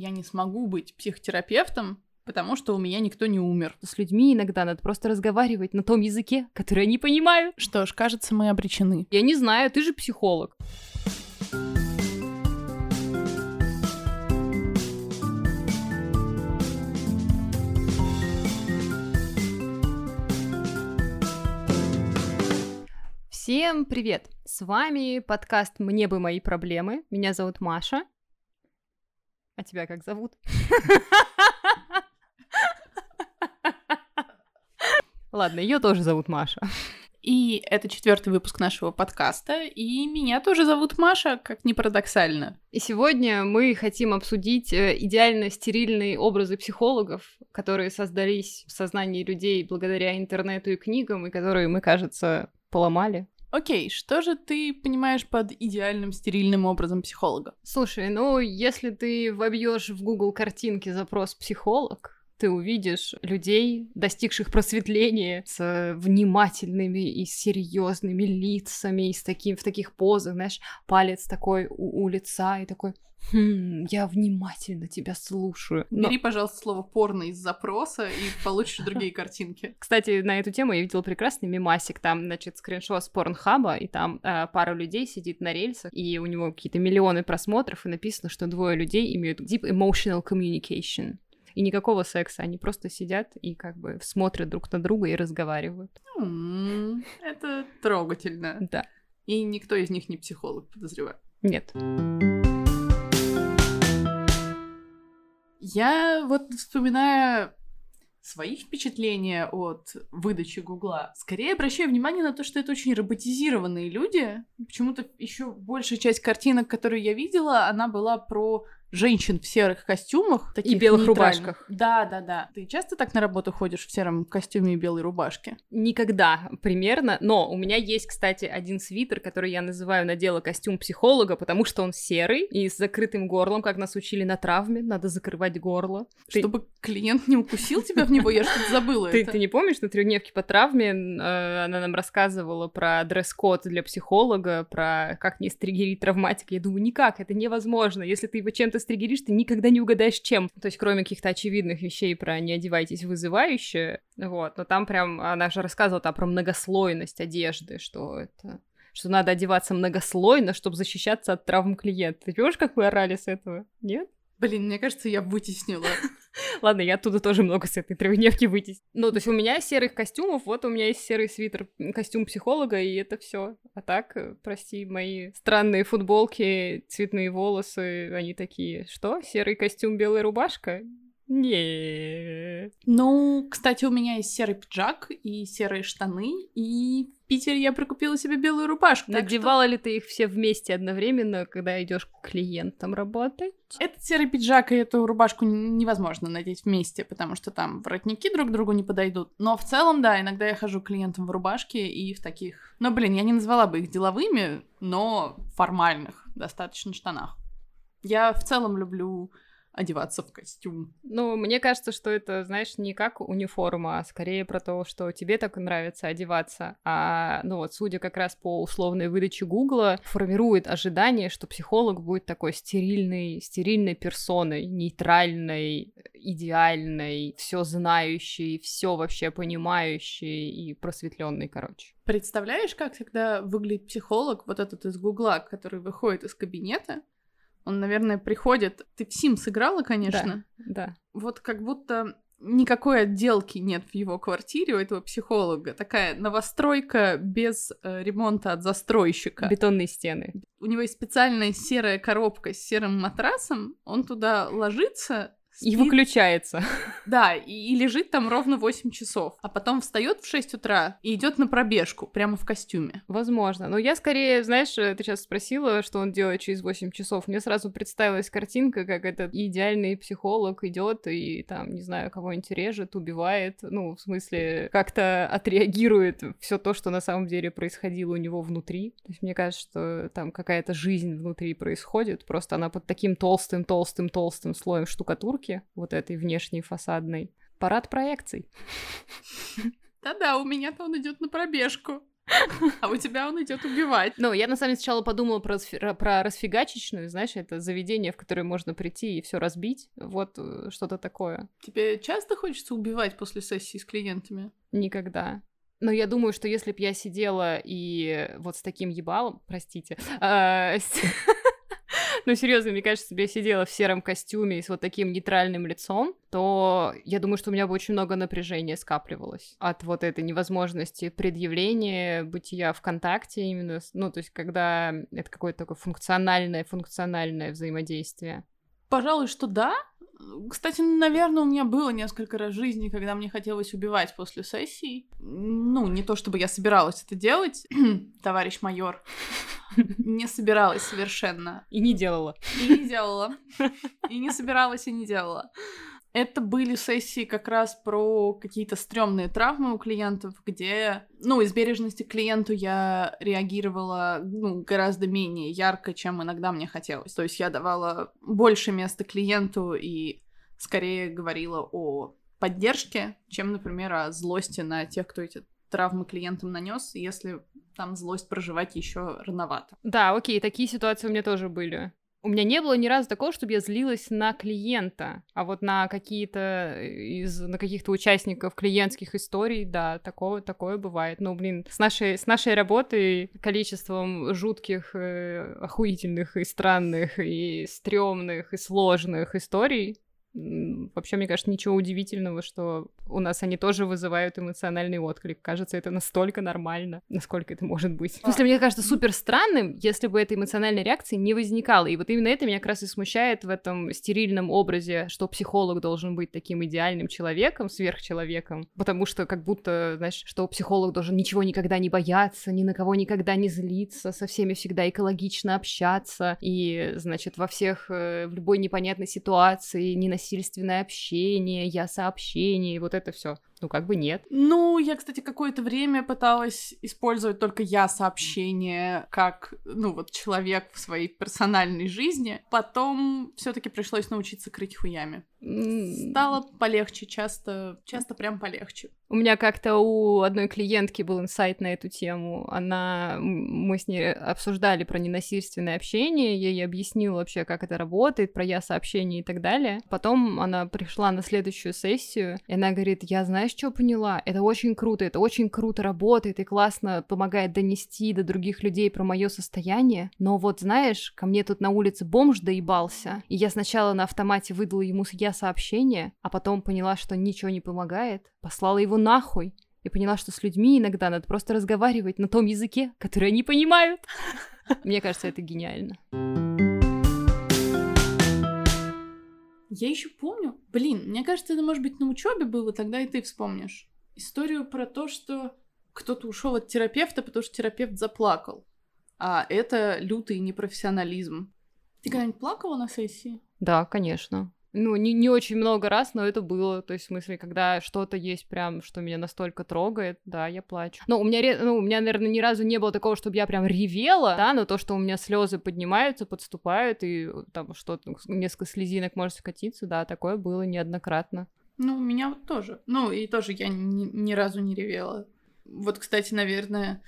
Я не смогу быть психотерапевтом, потому что у меня никто не умер. С людьми иногда надо просто разговаривать на том языке, который они понимают. Что ж, кажется, мы обречены. Я не знаю, ты же психолог. Всем привет! С вами подкаст «Мне бы мои проблемы». Меня зовут Маша. А тебя как зовут? Ладно, ее тоже зовут Маша. И это четвертый выпуск нашего подкаста, и меня тоже зовут Маша, как ни парадоксально. И сегодня мы хотим обсудить э, идеально стерильные образы психологов, которые создались в сознании людей благодаря интернету и книгам, и которые мы, кажется, поломали. Окей, что же ты понимаешь под идеальным стерильным образом психолога? Слушай, ну, если ты вобьешь в Google картинки запрос «психолог», ты увидишь людей, достигших просветления, с внимательными и серьезными лицами, и с таким, в таких позах, знаешь, палец такой у, у лица и такой Хм, я внимательно тебя слушаю. Но... Бери, пожалуйста, слово порно из запроса и получишь другие картинки. Кстати, на эту тему я видела прекрасный мемасик. Там, значит, скриншот с порнхаба, и там э, пара людей сидит на рельсах, и у него какие-то миллионы просмотров, и написано, что двое людей имеют deep emotional communication. И никакого секса, они просто сидят и как бы смотрят друг на друга и разговаривают. Mm, это трогательно. Да. И никто из них не психолог, подозреваю. Нет. Я вот вспоминаю свои впечатления от выдачи Гугла. Скорее обращаю внимание на то, что это очень роботизированные люди. Почему-то еще большая часть картинок, которые я видела, она была про женщин в серых костюмах. Таких и белых рубашках. Да, да, да. Ты часто так на работу ходишь в сером костюме и белой рубашке? Никогда, примерно. Но у меня есть, кстати, один свитер, который я называю надела костюм психолога, потому что он серый и с закрытым горлом, как нас учили на травме, надо закрывать горло. Чтобы ты... клиент не укусил тебя в него, я что-то забыла ты, Ты не помнишь, на трехдневке по травме э, она нам рассказывала про дресс-код для психолога, про как не стригерить травматик. Я думаю, никак, это невозможно. Если ты его чем-то стригеришь, ты никогда не угадаешь, чем. То есть, кроме каких-то очевидных вещей про «не одевайтесь вызывающе», вот, но там прям она же рассказывала там про многослойность одежды, что это что надо одеваться многослойно, чтобы защищаться от травм клиента. Ты помнишь, как мы орали с этого? Нет? Блин, мне кажется, я вытеснила. Ладно, я оттуда тоже много с этой трехдневки вытеснила. Ну, то есть у меня серых костюмов, вот у меня есть серый свитер, костюм психолога, и это все. А так, э, прости, мои странные футболки, цветные волосы, они такие, что? Серый костюм, белая рубашка? Не. Ну, кстати, у меня есть серый пиджак и серые штаны, и в Питере я прикупила себе белую рубашку. Надевала что... ли ты их все вместе одновременно, когда идешь к клиентам работать? Этот серый пиджак и эту рубашку невозможно надеть вместе, потому что там воротники друг другу не подойдут. Но в целом, да, иногда я хожу к клиентам в рубашке и в таких... Ну, блин, я не назвала бы их деловыми, но формальных достаточно штанах. Я в целом люблю одеваться в костюм. Ну, мне кажется, что это, знаешь, не как униформа, а скорее про то, что тебе так нравится одеваться. А, ну вот, судя как раз по условной выдаче Гугла, формирует ожидание, что психолог будет такой стерильной, стерильной персоной, нейтральной, идеальной, все знающей, все вообще понимающей и просветленной, короче. Представляешь, как тогда выглядит психолог, вот этот из Гугла, который выходит из кабинета, он, наверное, приходит... Ты в Сим сыграла, конечно? Да, да. Вот как будто никакой отделки нет в его квартире у этого психолога. Такая новостройка без э, ремонта от застройщика. Бетонные стены. У него есть специальная серая коробка с серым матрасом. Он туда ложится, и выключается. Да, и, и лежит там ровно 8 часов. А потом встает в 6 утра и идет на пробежку прямо в костюме. Возможно. Но я скорее, знаешь, ты сейчас спросила, что он делает через 8 часов. Мне сразу представилась картинка, как этот идеальный психолог идет и там, не знаю, кого-нибудь режет, убивает. Ну, в смысле, как-то отреагирует все то, что на самом деле происходило у него внутри. То есть мне кажется, что там какая-то жизнь внутри происходит. Просто она под таким толстым-толстым-толстым слоем штукатурки штуки, вот этой внешней фасадной, парад проекций. Да-да, у меня-то он идет на пробежку. А у тебя он идет убивать. Ну, я на самом деле сначала подумала про, про расфигачечную, знаешь, это заведение, в которое можно прийти и все разбить. Вот э, что-то такое. Тебе часто хочется убивать после сессии с клиентами? Никогда. Но я думаю, что если бы я сидела и вот с таким ебалом, простите, а, ну, серьезно, мне кажется, если бы я сидела в сером костюме и с вот таким нейтральным лицом, то я думаю, что у меня бы очень много напряжения скапливалось от вот этой невозможности предъявления бытия в контакте именно, ну, то есть когда это какое-то такое функциональное, функциональное взаимодействие. Пожалуй, что да. Кстати, наверное, у меня было несколько раз в жизни, когда мне хотелось убивать после сессии. Ну, не то чтобы я собиралась это делать, товарищ майор. Не собиралась совершенно. И не делала. И не делала. И не собиралась, и не делала. Это были сессии как раз про какие-то стрёмные травмы у клиентов, где, ну, из бережности к клиенту я реагировала, ну, гораздо менее ярко, чем иногда мне хотелось. То есть я давала больше места клиенту и скорее говорила о поддержке, чем, например, о злости на тех, кто эти травмы клиентам нанес, если там злость проживать еще рановато. Да, окей, такие ситуации у меня тоже были. У меня не было ни разу такого, чтобы я злилась на клиента, а вот на какие-то из на каких-то участников клиентских историй, да, такое такое бывает. Ну, блин, с нашей с нашей работой количеством жутких, э, охуительных и странных и стрёмных и сложных историй Вообще, мне кажется, ничего удивительного, что у нас они тоже вызывают эмоциональный отклик. Кажется, это настолько нормально, насколько это может быть. В смысле, мне кажется супер странным, если бы этой эмоциональной реакции не возникало. И вот именно это меня как раз и смущает в этом стерильном образе, что психолог должен быть таким идеальным человеком, сверхчеловеком. Потому что как будто, знаешь, что психолог должен ничего никогда не бояться, ни на кого никогда не злиться, со всеми всегда экологично общаться. И, значит, во всех, э, в любой непонятной ситуации не носить насильственное общение, я сообщение, вот это все. Ну, как бы нет. Ну, я, кстати, какое-то время пыталась использовать только я сообщение как, ну, вот человек в своей персональной жизни. Потом все таки пришлось научиться крыть хуями. Стало полегче, часто, часто прям полегче. У меня как-то у одной клиентки был инсайт на эту тему. Она, мы с ней обсуждали про ненасильственное общение, я ей объяснила вообще, как это работает, про я сообщение и так далее. Потом она пришла на следующую сессию, и она говорит, я, знаешь, знаешь, что поняла? Это очень круто, это очень круто работает и классно помогает донести до других людей про мое состояние. Но вот знаешь, ко мне тут на улице бомж доебался, и я сначала на автомате выдала ему я сообщение, а потом поняла, что ничего не помогает, послала его нахуй и поняла, что с людьми иногда надо просто разговаривать на том языке, который они понимают. Мне кажется, это гениально. Я еще помню, блин, мне кажется, это может быть на учебе было, тогда и ты вспомнишь. Историю про то, что кто-то ушел от терапевта, потому что терапевт заплакал. А это лютый непрофессионализм. Ты когда-нибудь плакала на сессии? Да, конечно. Ну, не, не очень много раз, но это было. То есть, в смысле, когда что-то есть прям, что меня настолько трогает, да, я плачу. Но у меня, ну, у меня, наверное, ни разу не было такого, чтобы я прям ревела, да, но то, что у меня слезы поднимаются, подступают, и там что-то, несколько слезинок может скатиться, да, такое было неоднократно. Ну, у меня вот тоже. Ну, и тоже я ни, ни разу не ревела. Вот, кстати, наверное,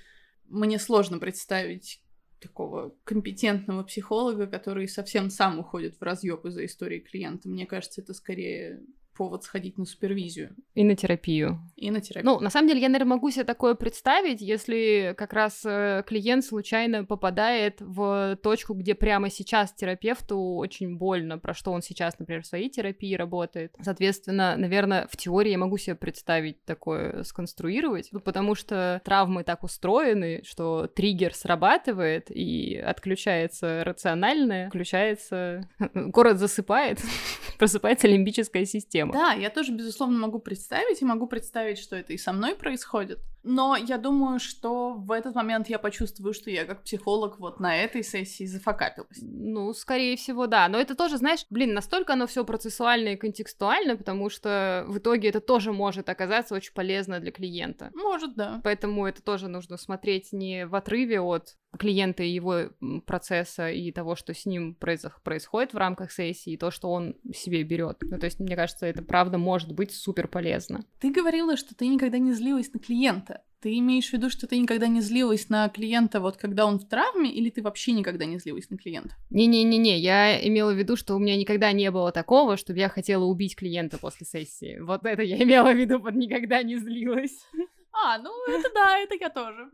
мне сложно представить такого компетентного психолога, который совсем сам уходит в разъеб из-за истории клиента. Мне кажется, это скорее повод сходить на супервизию. И на терапию. И на терапию. Ну, на самом деле, я, наверное, могу себе такое представить, если как раз э, клиент случайно попадает в точку, где прямо сейчас терапевту очень больно, про что он сейчас, например, в своей терапии работает. Соответственно, наверное, в теории я могу себе представить такое сконструировать, ну, потому что травмы так устроены, что триггер срабатывает и отключается рациональное, включается... Город засыпает, просыпается лимбическая система. Да, я тоже, безусловно, могу представить, и могу представить, что это и со мной происходит. Но я думаю, что в этот момент я почувствую, что я как психолог вот на этой сессии зафакапилась. Ну, скорее всего, да. Но это тоже, знаешь, блин, настолько оно все процессуально и контекстуально, потому что в итоге это тоже может оказаться очень полезно для клиента. Может, да. Поэтому это тоже нужно смотреть не в отрыве от клиента и его процесса и того, что с ним происходит в рамках сессии, и то, что он себе берет. Ну, то есть, мне кажется, это правда может быть супер полезно. Ты говорила, что ты никогда не злилась на клиента. Ты имеешь в виду, что ты никогда не злилась на клиента, вот когда он в травме, или ты вообще никогда не злилась на клиента? Не-не-не-не, я имела в виду, что у меня никогда не было такого, чтобы я хотела убить клиента после сессии. Вот это я имела в виду, под никогда не злилась. А, ну это да, это я тоже.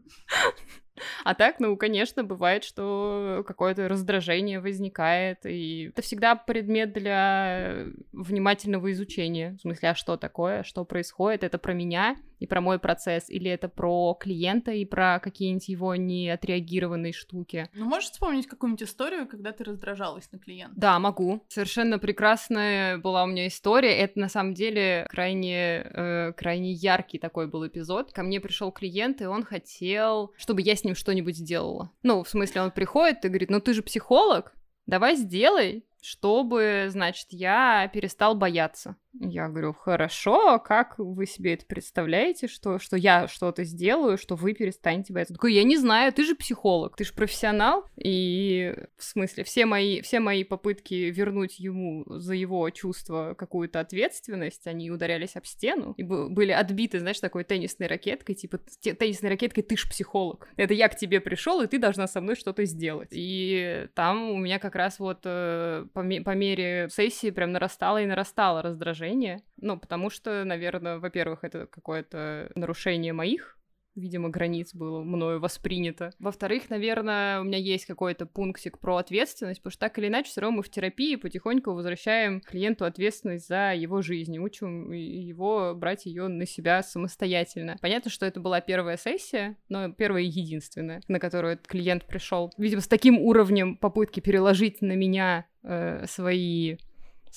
А так, ну, конечно, бывает, что какое-то раздражение возникает, и это всегда предмет для внимательного изучения. В смысле, а что такое, что происходит, это про меня и про мой процесс, или это про клиента и про какие-нибудь его неотреагированные штуки. Ну, можешь вспомнить какую-нибудь историю, когда ты раздражалась на клиента? Да, могу. Совершенно прекрасная была у меня история. Это на самом деле крайне, э, крайне яркий такой был эпизод. Ко мне пришел клиент, и он хотел, чтобы я с ним что-нибудь сделала. Ну, в смысле, он приходит и говорит, ну ты же психолог, давай сделай, чтобы, значит, я перестал бояться. Я говорю, хорошо, как вы себе это представляете, что, что я что-то сделаю, что вы перестанете бояться? такой, я не знаю, ты же психолог, ты же профессионал, и в смысле все мои, все мои попытки вернуть ему за его чувство какую-то ответственность, они ударялись об стену и были отбиты, знаешь, такой теннисной ракеткой, типа теннисной ракеткой ты ж психолог. Это я к тебе пришел, и ты должна со мной что-то сделать. И там у меня как раз вот э, по, по мере сессии прям нарастало и нарастало раздражение нарушение. Ну, потому что, наверное, во-первых, это какое-то нарушение моих видимо, границ было мною воспринято. Во-вторых, наверное, у меня есть какой-то пунктик про ответственность, потому что так или иначе, все равно мы в терапии потихоньку возвращаем клиенту ответственность за его жизнь, учим его брать ее на себя самостоятельно. Понятно, что это была первая сессия, но первая и единственная, на которую этот клиент пришел, видимо, с таким уровнем попытки переложить на меня э, свои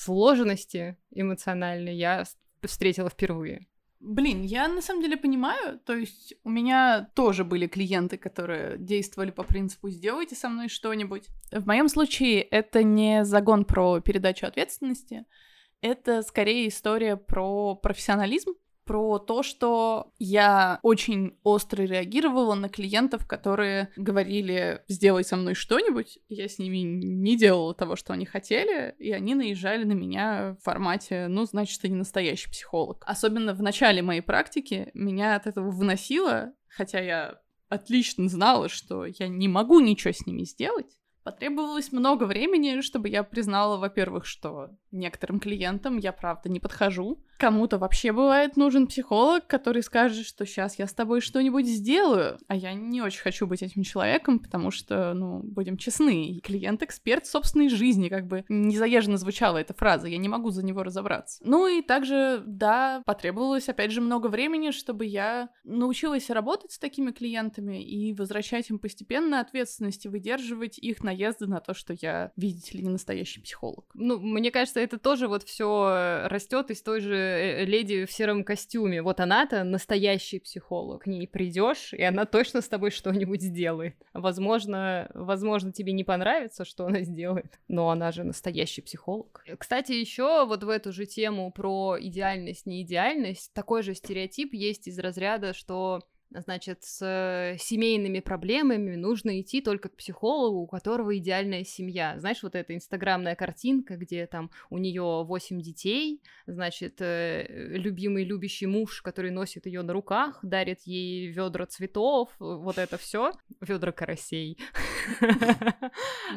сложности эмоциональные я встретила впервые. Блин, я на самом деле понимаю, то есть у меня тоже были клиенты, которые действовали по принципу «сделайте со мной что-нибудь». В моем случае это не загон про передачу ответственности, это скорее история про профессионализм, про то, что я очень остро реагировала на клиентов, которые говорили «сделай со мной что-нибудь». Я с ними не делала того, что они хотели, и они наезжали на меня в формате «ну, значит, ты не настоящий психолог». Особенно в начале моей практики меня от этого выносило, хотя я отлично знала, что я не могу ничего с ними сделать. Потребовалось много времени, чтобы я признала, во-первых, что некоторым клиентам я правда не подхожу, Кому-то вообще бывает нужен психолог, который скажет, что сейчас я с тобой что-нибудь сделаю. А я не очень хочу быть этим человеком, потому что, ну, будем честны, клиент эксперт собственной жизни, как бы не заезженно звучала эта фраза, я не могу за него разобраться. Ну и также, да, потребовалось, опять же, много времени, чтобы я научилась работать с такими клиентами и возвращать им постепенно ответственность и выдерживать их наезды на то, что я, видите ли, не настоящий психолог. Ну, мне кажется, это тоже вот все растет из той же Э, леди в сером костюме. Вот она-то настоящий психолог. К ней придешь, и она точно с тобой что-нибудь сделает. Возможно, возможно, тебе не понравится, что она сделает, но она же настоящий психолог. Кстати, еще вот в эту же тему про идеальность, неидеальность, такой же стереотип есть из разряда, что значит, с семейными проблемами нужно идти только к психологу, у которого идеальная семья. Знаешь, вот эта инстаграмная картинка, где там у нее 8 детей, значит, э, любимый любящий муж, который носит ее на руках, дарит ей ведра цветов, вот это все, ведра карасей.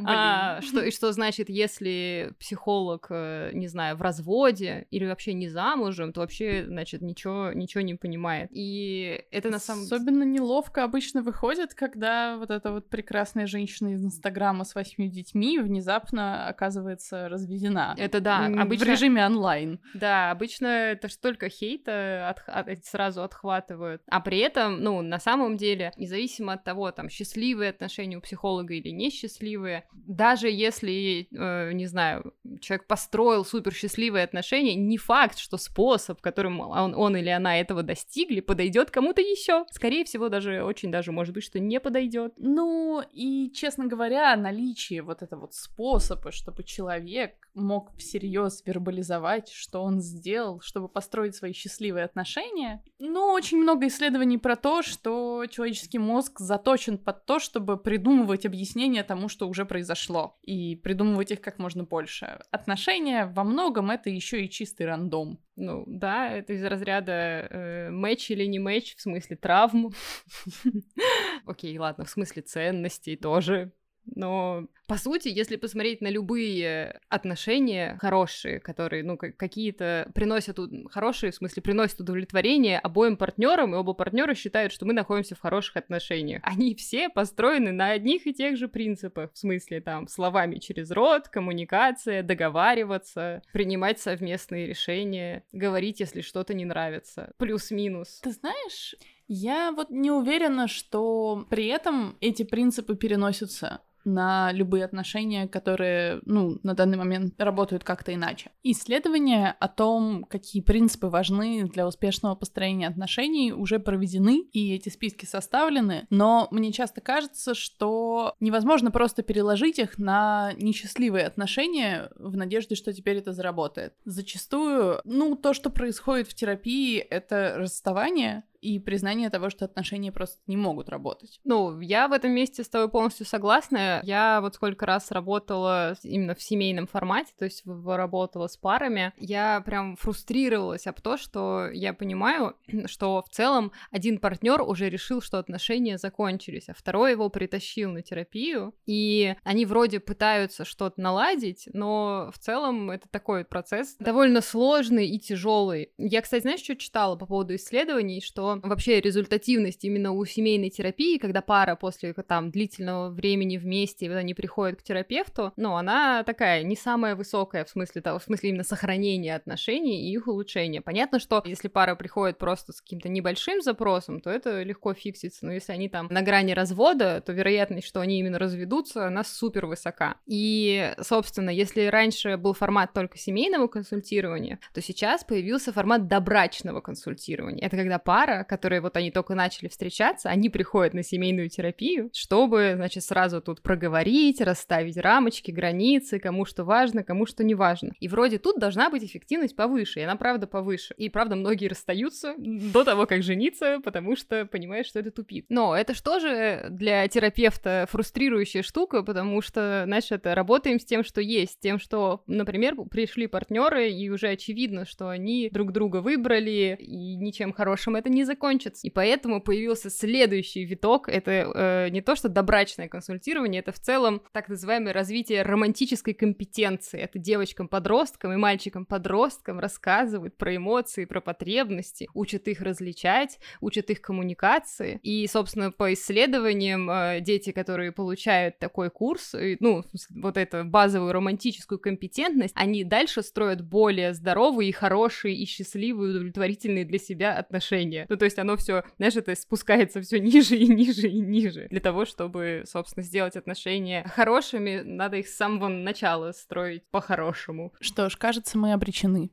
А, что, и что значит, если психолог, э, не знаю, в разводе или вообще не замужем, то вообще, значит, ничего, ничего не понимает. И это на самом Особенно неловко обычно выходит, когда вот эта вот прекрасная женщина из Инстаграма с восьми детьми внезапно оказывается разведена. Это да, обычно... В режиме онлайн. Да, обычно это же только хейта от... От... сразу отхватывают. А при этом, ну, на самом деле, независимо от того, там, счастливые отношения у психолога или несчастливые, даже если, э, не знаю, человек построил супер счастливые отношения, не факт, что способ, которым он, он или она этого достигли, подойдет кому-то еще скорее всего, даже очень даже может быть, что не подойдет. Ну, и, честно говоря, наличие вот этого вот способа, чтобы человек мог всерьез вербализовать, что он сделал, чтобы построить свои счастливые отношения. Ну, очень много исследований про то, что человеческий мозг заточен под то, чтобы придумывать объяснения тому, что уже произошло, и придумывать их как можно больше. Отношения во многом это еще и чистый рандом. Ну, да, это из разряда э, матч или не матч, в смысле травм. Окей, ладно, в смысле ценностей тоже. Но, по сути, если посмотреть на любые отношения хорошие, которые, ну, какие-то приносят, хорошие, в смысле, приносят удовлетворение обоим партнерам, и оба партнера считают, что мы находимся в хороших отношениях. Они все построены на одних и тех же принципах, в смысле, там, словами через рот, коммуникация, договариваться, принимать совместные решения, говорить, если что-то не нравится, плюс-минус. Ты знаешь, я вот не уверена, что при этом эти принципы переносятся на любые отношения, которые, ну, на данный момент работают как-то иначе. Исследования о том, какие принципы важны для успешного построения отношений, уже проведены, и эти списки составлены, но мне часто кажется, что невозможно просто переложить их на несчастливые отношения в надежде, что теперь это заработает. Зачастую, ну, то, что происходит в терапии, это расставание, и признание того, что отношения просто не могут работать. Ну, я в этом месте с тобой полностью согласна. Я вот сколько раз работала именно в семейном формате, то есть работала с парами, я прям фрустрировалась об том, что я понимаю, что в целом один партнер уже решил, что отношения закончились, а второй его притащил на терапию, и они вроде пытаются что-то наладить, но в целом это такой процесс довольно сложный и тяжелый. Я, кстати, знаешь, что читала по поводу исследований, что вообще результативность именно у семейной терапии, когда пара после там длительного времени вместе, когда они приходят к терапевту, ну, она такая не самая высокая в смысле того, в смысле именно сохранения отношений и их улучшения. Понятно, что если пара приходит просто с каким-то небольшим запросом, то это легко фиксится, но если они там на грани развода, то вероятность, что они именно разведутся, она супер высока. И, собственно, если раньше был формат только семейного консультирования, то сейчас появился формат добрачного консультирования. Это когда пара которые вот они только начали встречаться, они приходят на семейную терапию, чтобы, значит, сразу тут проговорить, расставить рамочки, границы, кому что важно, кому что не важно. И вроде тут должна быть эффективность повыше, и она правда повыше. И правда многие расстаются до того, как жениться, потому что понимают, что это тупит. Но это что же для терапевта фрустрирующая штука, потому что, значит, работаем с тем, что есть, тем, что, например, пришли партнеры, и уже очевидно, что они друг друга выбрали, и ничем хорошим это не закончится. И поэтому появился следующий виток. Это э, не то, что добрачное консультирование, это в целом так называемое развитие романтической компетенции. Это девочкам-подросткам и мальчикам-подросткам рассказывают про эмоции, про потребности, учат их различать, учат их коммуникации. И, собственно, по исследованиям э, дети, которые получают такой курс, и, ну, вот эту базовую романтическую компетентность, они дальше строят более здоровые и хорошие и счастливые, удовлетворительные для себя отношения. Ну, то есть оно все, знаешь, это спускается все ниже и ниже и ниже. Для того, чтобы, собственно, сделать отношения хорошими, надо их с самого начала строить по-хорошему. Что ж, кажется, мы обречены.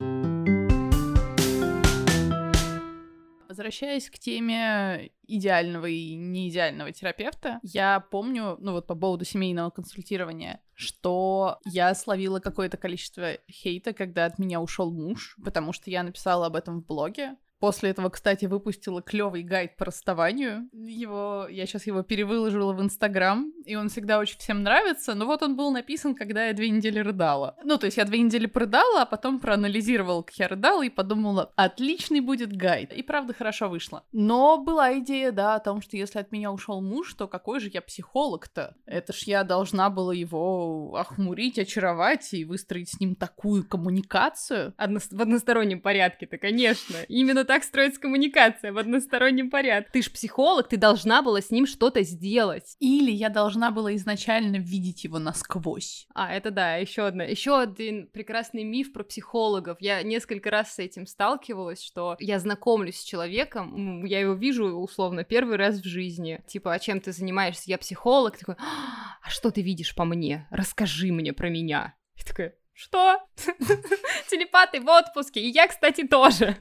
Возвращаясь к теме идеального и неидеального терапевта, я помню, ну вот по поводу семейного консультирования, что я словила какое-то количество хейта, когда от меня ушел муж, потому что я написала об этом в блоге, После этого, кстати, выпустила клевый гайд по расставанию. Его, я сейчас его перевыложила в Инстаграм, и он всегда очень всем нравится. Но вот он был написан, когда я две недели рыдала. Ну, то есть я две недели прорыдала, а потом проанализировала, как я рыдала, и подумала, отличный будет гайд. И правда хорошо вышло. Но была идея, да, о том, что если от меня ушел муж, то какой же я психолог-то? Это ж я должна была его охмурить, очаровать и выстроить с ним такую коммуникацию. Одно... В одностороннем порядке-то, конечно. Именно так строится коммуникация в одностороннем порядке. Ты ж психолог, ты должна была с ним что-то сделать. Или я должна была изначально видеть его насквозь. А, это да, еще одна. Еще один прекрасный миф про психологов. Я несколько раз с этим сталкивалась, что я знакомлюсь с человеком, я его вижу условно первый раз в жизни. Типа, а чем ты занимаешься? Я психолог. Такой, а что ты видишь по мне? Расскажи мне про меня. Я такая, что? Телепаты в отпуске. И я, кстати, тоже.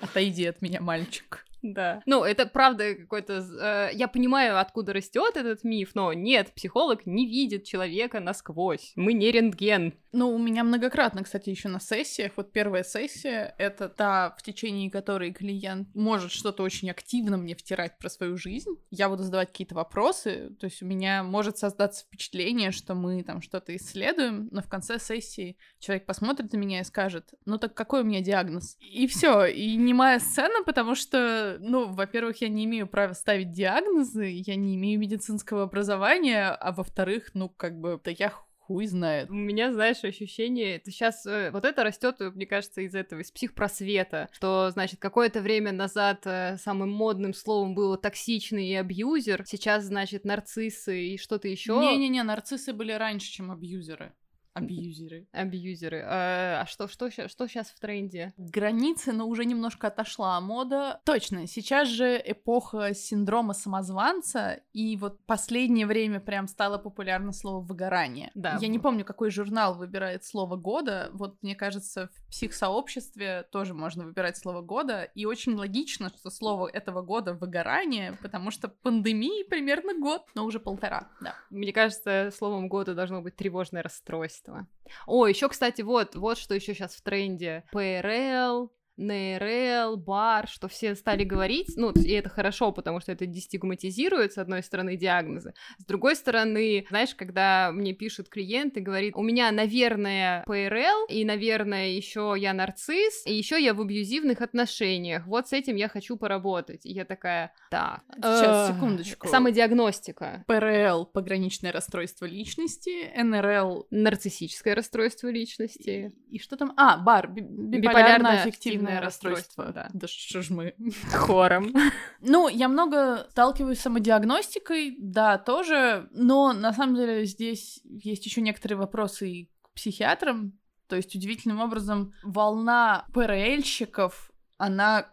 Отойди от меня, мальчик. Да. Ну, это правда какой-то... Э, я понимаю, откуда растет этот миф, но нет, психолог не видит человека насквозь. Мы не рентген. Ну, у меня многократно, кстати, еще на сессиях. Вот первая сессия — это та, в течение которой клиент может что-то очень активно мне втирать про свою жизнь. Я буду задавать какие-то вопросы, то есть у меня может создаться впечатление, что мы там что-то исследуем, но в конце сессии человек посмотрит на меня и скажет, ну так какой у меня диагноз? И все, и немая сцена, потому что, ну, во-первых, я не имею права ставить диагнозы, я не имею медицинского образования, а во-вторых, ну, как бы, да я хуй знает. У меня, знаешь, ощущение, это сейчас э, вот это растет, мне кажется, из этого, из психпросвета, что, значит, какое-то время назад э, самым модным словом было токсичный и абьюзер, сейчас, значит, нарциссы и что-то еще. Не-не-не, нарциссы были раньше, чем абьюзеры. Абьюзеры. Абьюзеры. А, а что, что, что сейчас в тренде? Границы, но уже немножко отошла мода. Точно, сейчас же эпоха синдрома самозванца, и вот последнее время прям стало популярно слово выгорание. Да. Я не помню, какой журнал выбирает слово года. Вот мне кажется, в психсообществе тоже можно выбирать слово года, и очень логично, что слово этого года выгорание, потому что пандемии примерно год, но уже полтора, да. Мне кажется, словом года должно быть тревожное расстройство качества. О, еще, кстати, вот, вот что еще сейчас в тренде. ПРЛ, НРЛ, бар, что все стали говорить, ну, и это хорошо, потому что это дестигматизирует, с одной стороны, диагнозы, с другой стороны, знаешь, когда мне пишут клиенты, говорит, у меня, наверное, ПРЛ, и, наверное, еще я нарцисс, и еще я в абьюзивных отношениях, вот с этим я хочу поработать. И я такая, так. Сейчас, э, секундочку. Самодиагностика. ПРЛ — пограничное расстройство личности, НРЛ — нарциссическое расстройство личности. И, и что там? А, бар, биполярно-аффективное Эффективное расстройство. расстройство. Да. да что ж мы хором. Ну, я много сталкиваюсь с самодиагностикой, да, тоже, но на самом деле здесь есть еще некоторые вопросы и к психиатрам. То есть удивительным образом волна ПРЛьщиков, она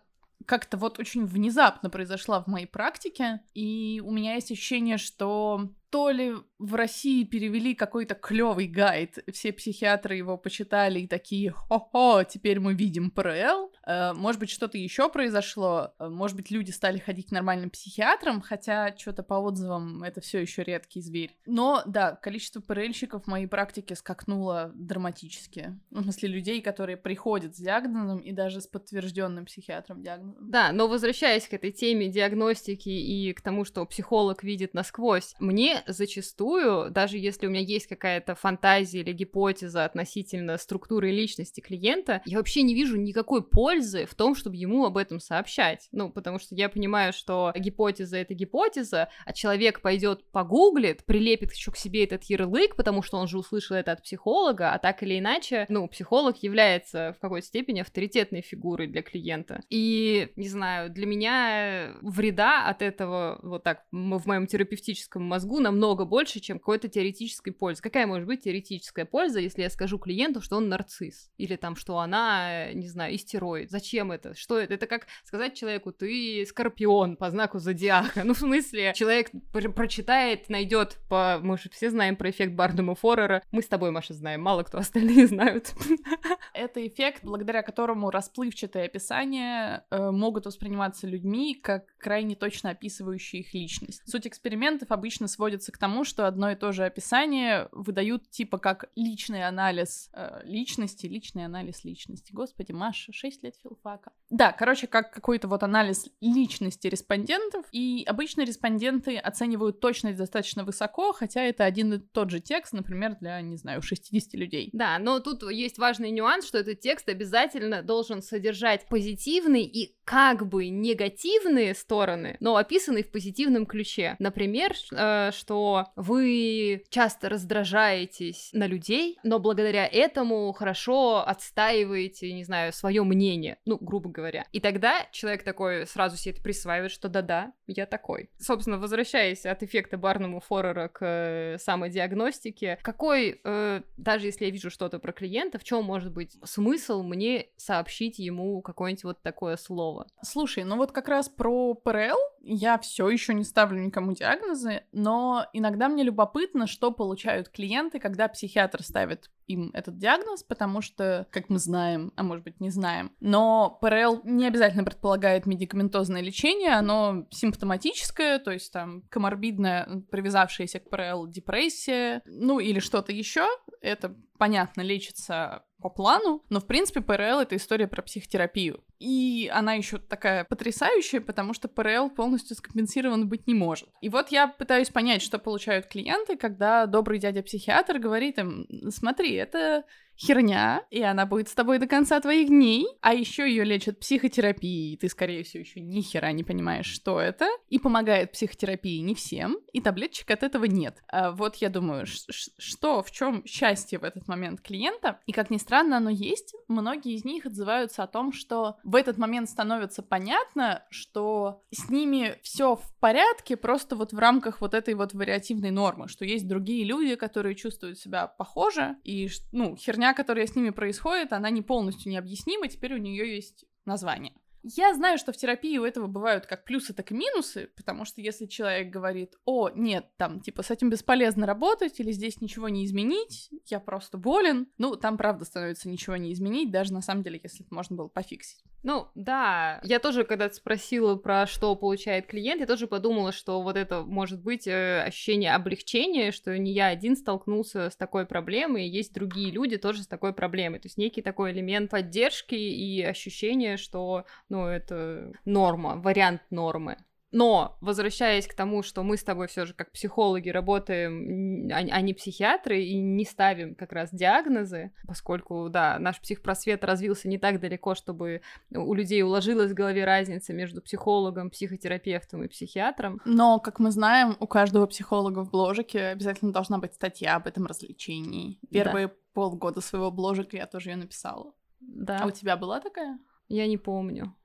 как-то вот очень внезапно произошла в моей практике, и у меня есть ощущение, что то ли в России перевели какой-то клевый гайд, все психиатры его почитали и такие, хо-хо, теперь мы видим ПРЛ. Э, может быть, что-то еще произошло, э, может быть, люди стали ходить к нормальным психиатрам, хотя что-то по отзывам это все еще редкий зверь. Но да, количество ПРЛьщиков в моей практике скакнуло драматически. В смысле, людей, которые приходят с диагнозом и даже с подтвержденным психиатром диагнозом. Да, но возвращаясь к этой теме диагностики и к тому, что психолог видит насквозь, мне зачастую, даже если у меня есть какая-то фантазия или гипотеза относительно структуры личности клиента, я вообще не вижу никакой пользы в том, чтобы ему об этом сообщать. Ну, потому что я понимаю, что гипотеза — это гипотеза, а человек пойдет погуглит, прилепит еще к себе этот ярлык, потому что он же услышал это от психолога, а так или иначе, ну, психолог является в какой-то степени авторитетной фигурой для клиента. И, не знаю, для меня вреда от этого вот так в моем терапевтическом мозгу намного больше, чем какой-то теоретической пользы. Какая может быть теоретическая польза, если я скажу клиенту, что он нарцисс? Или там, что она, не знаю, истероид? Зачем это? Что это? Это как сказать человеку, ты скорпион по знаку зодиака. Ну, в смысле, человек пр- прочитает, найдет по... Мы же все знаем про эффект Бардума Форера. Мы с тобой, Маша, знаем, мало кто остальные знают. Это эффект, благодаря которому расплывчатые описания э, могут восприниматься людьми как крайне точно описывающие их личность. Суть экспериментов обычно сводится сводится к тому, что одно и то же описание выдают типа как личный анализ э, личности, личный анализ личности. Господи, Маша, 6 лет филфака. Да, короче, как какой-то вот анализ личности респондентов, и обычно респонденты оценивают точность достаточно высоко, хотя это один и тот же текст, например, для, не знаю, 60 людей. Да, но тут есть важный нюанс, что этот текст обязательно должен содержать позитивный и как бы негативные стороны, но описанные в позитивном ключе. Например, что вы часто раздражаетесь на людей, но благодаря этому хорошо отстаиваете, не знаю, свое мнение, ну, грубо говоря. И тогда человек такой сразу себе это присваивает, что да-да, я такой. Собственно, возвращаясь от эффекта барному Форера к э, самодиагностике, какой, э, даже если я вижу что-то про клиента, в чем может быть смысл мне сообщить ему какое-нибудь вот такое слово? Слушай, ну вот как раз про ПРЛ я все еще не ставлю никому диагнозы, но иногда мне любопытно, что получают клиенты, когда психиатр ставит им этот диагноз, потому что, как мы знаем, а может быть не знаем, но ПРЛ не обязательно предполагает медикаментозное лечение, оно симптоматическое, то есть там коморбидная, привязавшаяся к ПРЛ депрессия, ну или что-то еще, это понятно, лечится по плану, но в принципе ПРЛ это история про психотерапию. И она еще такая потрясающая, потому что ПРЛ полностью скомпенсирован быть не может. И вот я пытаюсь понять, что получают клиенты, когда добрый дядя-психиатр говорит им, смотри, это херня, и она будет с тобой до конца твоих дней, а еще ее лечат психотерапией, ты, скорее всего, еще ни хера не понимаешь, что это, и помогает психотерапии не всем, и таблеточек от этого нет. А вот я думаю, что, в чем счастье в этот момент клиента, и как ни странно, оно есть, многие из них отзываются о том, что в этот момент становится понятно, что с ними все в порядке, просто вот в рамках вот этой вот вариативной нормы, что есть другие люди, которые чувствуют себя похоже, и, ну, херня которая с ними происходит, она не полностью необъяснима, теперь у нее есть название. Я знаю, что в терапии у этого бывают как плюсы, так и минусы, потому что если человек говорит, о, нет, там, типа, с этим бесполезно работать, или здесь ничего не изменить, я просто болен, ну, там, правда, становится ничего не изменить, даже на самом деле, если это можно было пофиксить. Ну, да, я тоже, когда спросила про что получает клиент, я тоже подумала, что вот это может быть э, ощущение облегчения, что не я один столкнулся с такой проблемой, и есть другие люди тоже с такой проблемой. То есть некий такой элемент поддержки и ощущение, что ну, это норма, вариант нормы. Но, возвращаясь к тому, что мы с тобой все же как психологи работаем, а, а не психиатры, и не ставим как раз диагнозы, поскольку, да, наш психпросвет развился не так далеко, чтобы у людей уложилась в голове разница между психологом, психотерапевтом и психиатром. Но, как мы знаем, у каждого психолога в бложике обязательно должна быть статья об этом развлечении. Первые да. полгода своего бложика я тоже ее написала. Да. А у тебя была такая? Я не помню.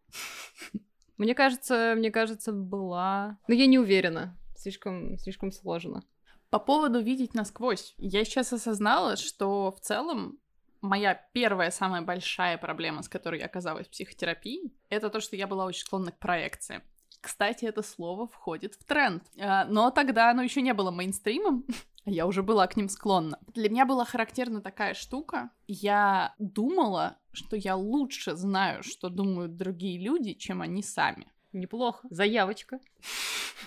Мне кажется, мне кажется, была. Но я не уверена. Слишком, слишком сложно. По поводу видеть насквозь. Я сейчас осознала, что в целом моя первая самая большая проблема, с которой я оказалась в психотерапии, это то, что я была очень склонна к проекции. Кстати, это слово входит в тренд. А, но тогда оно еще не было мейнстримом, я уже была к ним склонна. Для меня была характерна такая штука. Я думала, что я лучше знаю, что думают другие люди, чем они сами. Неплохо. Заявочка.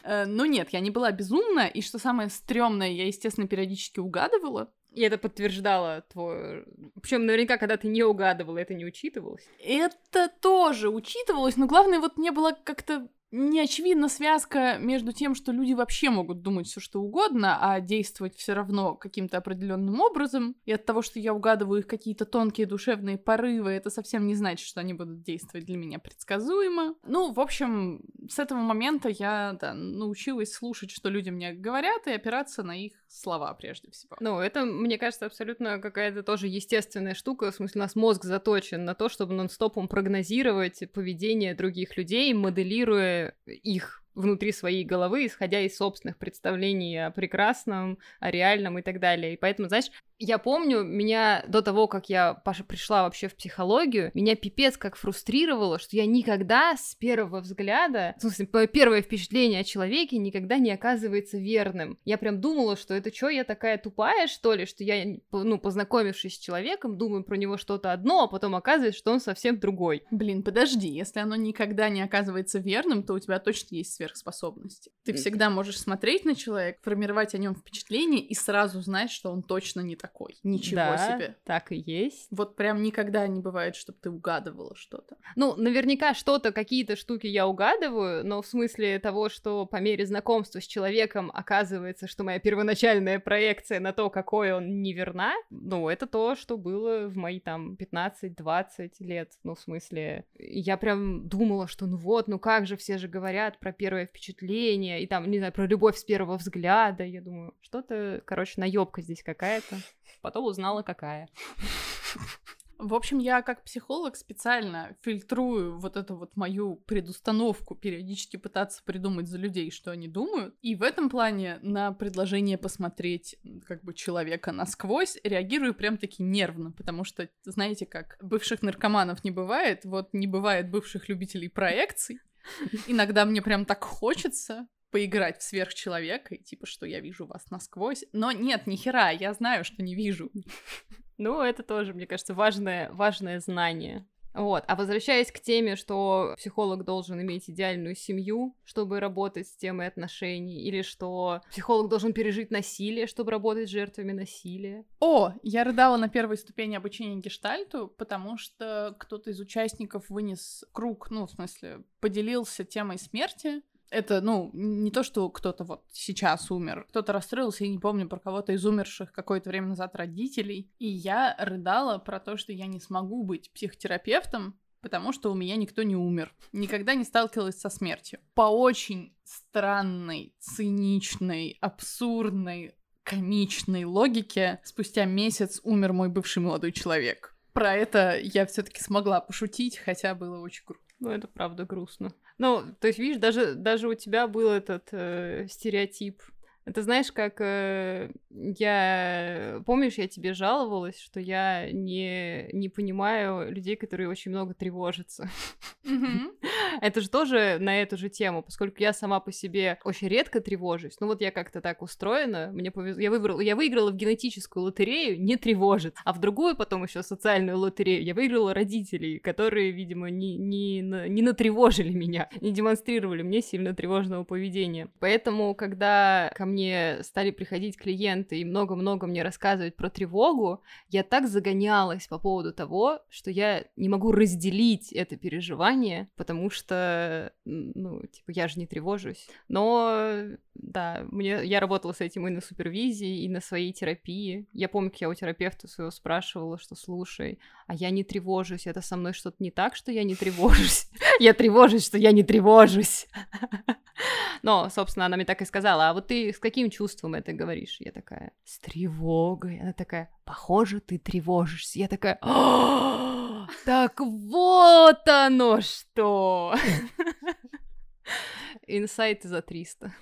Э, ну нет, я не была безумна, и что самое стрёмное, я, естественно, периодически угадывала. И это подтверждало твой... Причем наверняка, когда ты не угадывала, это не учитывалось. Это тоже учитывалось, но главное, вот не было как-то не очевидна связка между тем, что люди вообще могут думать все что угодно, а действовать все равно каким-то определенным образом, и от того, что я угадываю их какие-то тонкие душевные порывы, это совсем не значит, что они будут действовать для меня предсказуемо. Ну, в общем, с этого момента я да, научилась слушать, что люди мне говорят, и опираться на их слова прежде всего. Ну, это, мне кажется, абсолютно какая-то тоже естественная штука, в смысле, у нас мозг заточен на то, чтобы нон-стопом прогнозировать поведение других людей, моделируя их внутри своей головы, исходя из собственных представлений о прекрасном, о реальном и так далее. И поэтому, знаешь, я помню, меня до того, как я Паша пришла вообще в психологию, меня пипец как фрустрировало, что я никогда с первого взгляда, в смысле, первое впечатление о человеке никогда не оказывается верным. Я прям думала, что это что, я такая тупая, что ли, что я, ну, познакомившись с человеком, думаю про него что-то одно, а потом оказывается, что он совсем другой. Блин, подожди, если оно никогда не оказывается верным, то у тебя точно есть сверхспособности. Ты всегда можешь смотреть на человека, формировать о нем впечатление и сразу знать, что он точно не такой такой. Ничего да, себе. так и есть. Вот прям никогда не бывает, чтобы ты угадывала что-то. Ну, наверняка что-то, какие-то штуки я угадываю, но в смысле того, что по мере знакомства с человеком оказывается, что моя первоначальная проекция на то, какой он, неверна, ну, это то, что было в мои там 15-20 лет. Ну, в смысле, я прям думала, что ну вот, ну как же, все же говорят про первое впечатление, и там, не знаю, про любовь с первого взгляда. Я думаю, что-то, короче, наебка здесь какая-то. Потом узнала, какая. В общем, я как психолог специально фильтрую вот эту вот мою предустановку периодически пытаться придумать за людей, что они думают. И в этом плане на предложение посмотреть как бы человека насквозь реагирую прям таки нервно, потому что, знаете как, бывших наркоманов не бывает, вот не бывает бывших любителей проекций. Иногда мне прям так хочется поиграть в сверхчеловека, и типа, что я вижу вас насквозь. Но нет, ни хера, я знаю, что не вижу. Ну, это тоже, мне кажется, важное, важное знание. Вот. А возвращаясь к теме, что психолог должен иметь идеальную семью, чтобы работать с темой отношений, или что психолог должен пережить насилие, чтобы работать с жертвами насилия. О, я рыдала на первой ступени обучения гештальту, потому что кто-то из участников вынес круг, ну, в смысле, поделился темой смерти, это, ну, не то, что кто-то вот сейчас умер. Кто-то расстроился, я не помню про кого-то из умерших какое-то время назад родителей. И я рыдала про то, что я не смогу быть психотерапевтом, потому что у меня никто не умер. Никогда не сталкивалась со смертью. По очень странной, циничной, абсурдной, комичной логике спустя месяц умер мой бывший молодой человек. Про это я все-таки смогла пошутить, хотя было очень грустно. Ну, это правда грустно. Ну, то есть, видишь, даже, даже у тебя был этот э, стереотип. Это знаешь, как э, я... Помнишь, я тебе жаловалась, что я не, не понимаю людей, которые очень много тревожатся. Это же тоже на эту же тему, поскольку я сама по себе очень редко тревожусь. Ну вот я как-то так устроена, мне повезло. Я, выбрала, я выиграла в генетическую лотерею не тревожит, а в другую потом еще социальную лотерею я выиграла родителей, которые, видимо, не, не, не натревожили меня, не демонстрировали мне сильно тревожного поведения. Поэтому, когда ко мне стали приходить клиенты и много-много мне рассказывать про тревогу, я так загонялась по поводу того, что я не могу разделить это переживание, потому что что, ну, типа, я же не тревожусь. Но, да, мне, я работала с этим и на супервизии, и на своей терапии. Я помню, как я у терапевта своего спрашивала, что, слушай, а я не тревожусь, это со мной что-то не так, что я не тревожусь? Я тревожусь, что я не тревожусь. Но, собственно, она мне так и сказала, а вот ты с каким чувством это говоришь? Я такая, с тревогой. Она такая, похоже, ты тревожишься. Я такая, так вот оно что! Инсайт за 300.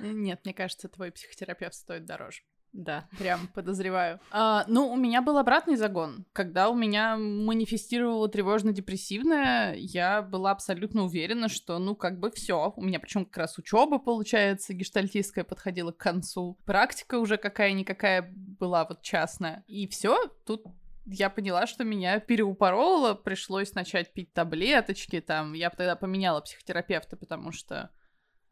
Нет, мне кажется, твой психотерапевт стоит дороже. Да. Прям подозреваю. А, ну, у меня был обратный загон. Когда у меня манифестировало тревожно-депрессивное, я была абсолютно уверена, что, ну, как бы все. У меня причем как раз учеба, получается, гештальтистская подходила к концу. Практика уже какая-никакая была вот частная. И все, тут я поняла, что меня переупороло, пришлось начать пить таблеточки, там, я тогда поменяла психотерапевта, потому что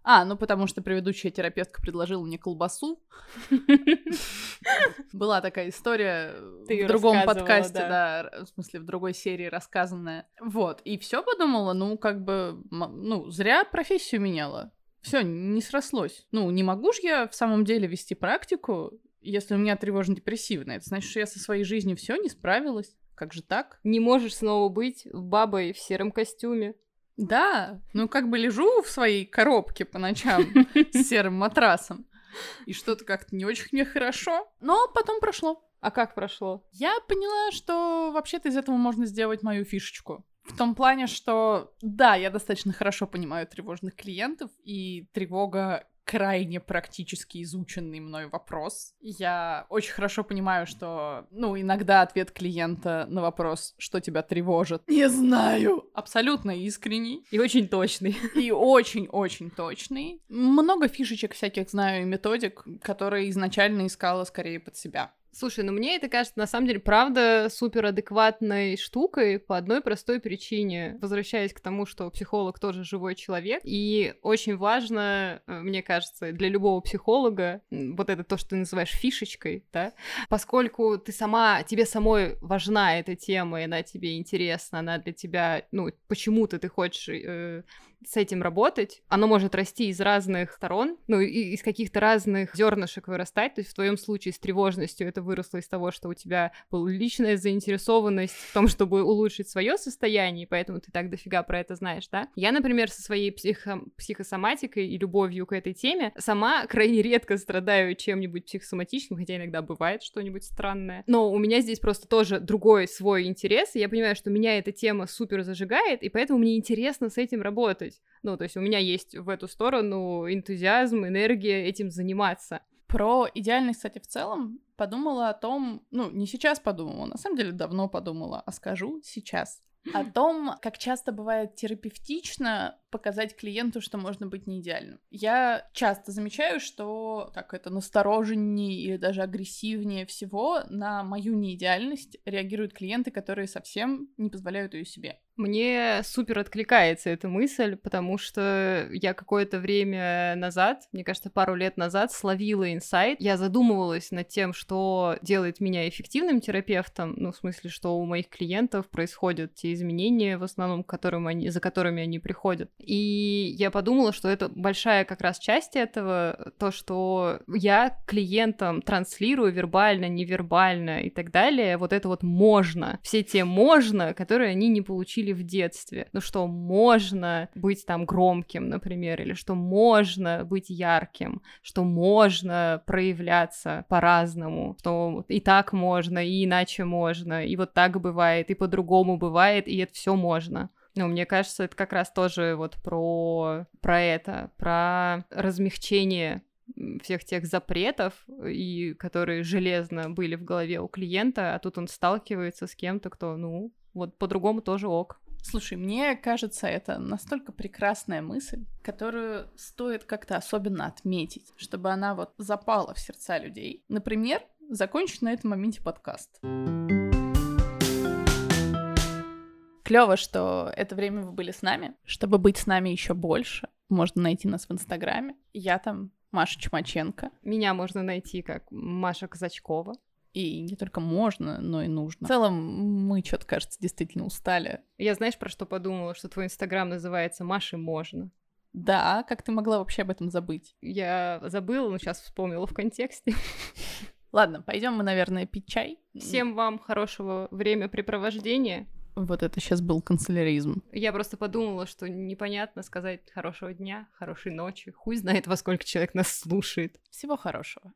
а, ну потому что предыдущая терапевтка предложила мне колбасу. Была такая история в другом подкасте, да, в смысле в другой серии рассказанная. Вот, и все подумала, ну как бы, ну зря профессию меняла. Все, не срослось. Ну, не могу же я в самом деле вести практику, если у меня тревожно-депрессивная. Это значит, что я со своей жизнью все не справилась. Как же так? Не можешь снова быть бабой в сером костюме. Да, ну как бы лежу в своей коробке по ночам с серым матрасом. И что-то как-то не очень мне хорошо. Но потом прошло. А как прошло? Я поняла, что вообще-то из этого можно сделать мою фишечку. В том плане, что да, я достаточно хорошо понимаю тревожных клиентов, и тревога крайне практически изученный мной вопрос. Я очень хорошо понимаю, что, ну, иногда ответ клиента на вопрос, что тебя тревожит, не знаю, абсолютно искренний. И очень точный. И очень-очень точный. Много фишечек всяких знаю и методик, которые изначально искала скорее под себя. Слушай, ну мне это кажется, на самом деле, правда, супер адекватной штукой по одной простой причине. Возвращаясь к тому, что психолог тоже живой человек, и очень важно, э, мне кажется, для любого психолога, вот это то, что ты называешь фишечкой, да, поскольку ты сама, тебе самой важна эта тема, и она тебе интересна, она для тебя, ну, почему-то ты хочешь э, с этим работать. Оно может расти из разных сторон, ну, и из каких-то разных зернышек вырастать. То есть в твоем случае с тревожностью это выросло из того, что у тебя была личная заинтересованность в том, чтобы улучшить свое состояние, поэтому ты так дофига про это знаешь, да? Я, например, со своей психо психосоматикой и любовью к этой теме сама крайне редко страдаю чем-нибудь психосоматичным, хотя иногда бывает что-нибудь странное. Но у меня здесь просто тоже другой свой интерес, и я понимаю, что меня эта тема супер зажигает, и поэтому мне интересно с этим работать работать. Ну, то есть у меня есть в эту сторону энтузиазм, энергия этим заниматься. Про идеальность, кстати, в целом подумала о том, ну, не сейчас подумала, на самом деле давно подумала, а скажу сейчас. о том, как часто бывает терапевтично показать клиенту, что можно быть не идеальным. Я часто замечаю, что так это настороженнее или даже агрессивнее всего на мою неидеальность реагируют клиенты, которые совсем не позволяют ее себе. Мне супер откликается эта мысль, потому что я какое-то время назад, мне кажется, пару лет назад словила инсайт. Я задумывалась над тем, что делает меня эффективным терапевтом, ну, в смысле, что у моих клиентов происходят те изменения, в основном, которым они, за которыми они приходят. И я подумала, что это большая как раз часть этого, то, что я клиентам транслирую вербально, невербально и так далее, вот это вот можно, все те можно, которые они не получили учили в детстве. Ну что, можно быть там громким, например, или что можно быть ярким, что можно проявляться по-разному, что и так можно, и иначе можно, и вот так бывает, и по-другому бывает, и это все можно. Ну, мне кажется, это как раз тоже вот про, про это, про размягчение всех тех запретов, и которые железно были в голове у клиента, а тут он сталкивается с кем-то, кто, ну, вот по-другому тоже ок. Слушай, мне кажется, это настолько прекрасная мысль, которую стоит как-то особенно отметить, чтобы она вот запала в сердца людей. Например, закончить на этом моменте подкаст. Клево, что это время вы были с нами. Чтобы быть с нами еще больше, можно найти нас в Инстаграме. Я там Маша Чумаченко. Меня можно найти как Маша Казачкова. И не только можно, но и нужно. В целом, мы что-то, кажется, действительно устали. Я знаешь, про что подумала? Что твой инстаграм называется «Маши можно». Да, как ты могла вообще об этом забыть? Я забыла, но сейчас вспомнила в контексте. Ладно, пойдем мы, наверное, пить чай. Всем вам хорошего времяпрепровождения. Вот это сейчас был канцеляризм. Я просто подумала, что непонятно сказать хорошего дня, хорошей ночи. Хуй знает, во сколько человек нас слушает. Всего хорошего.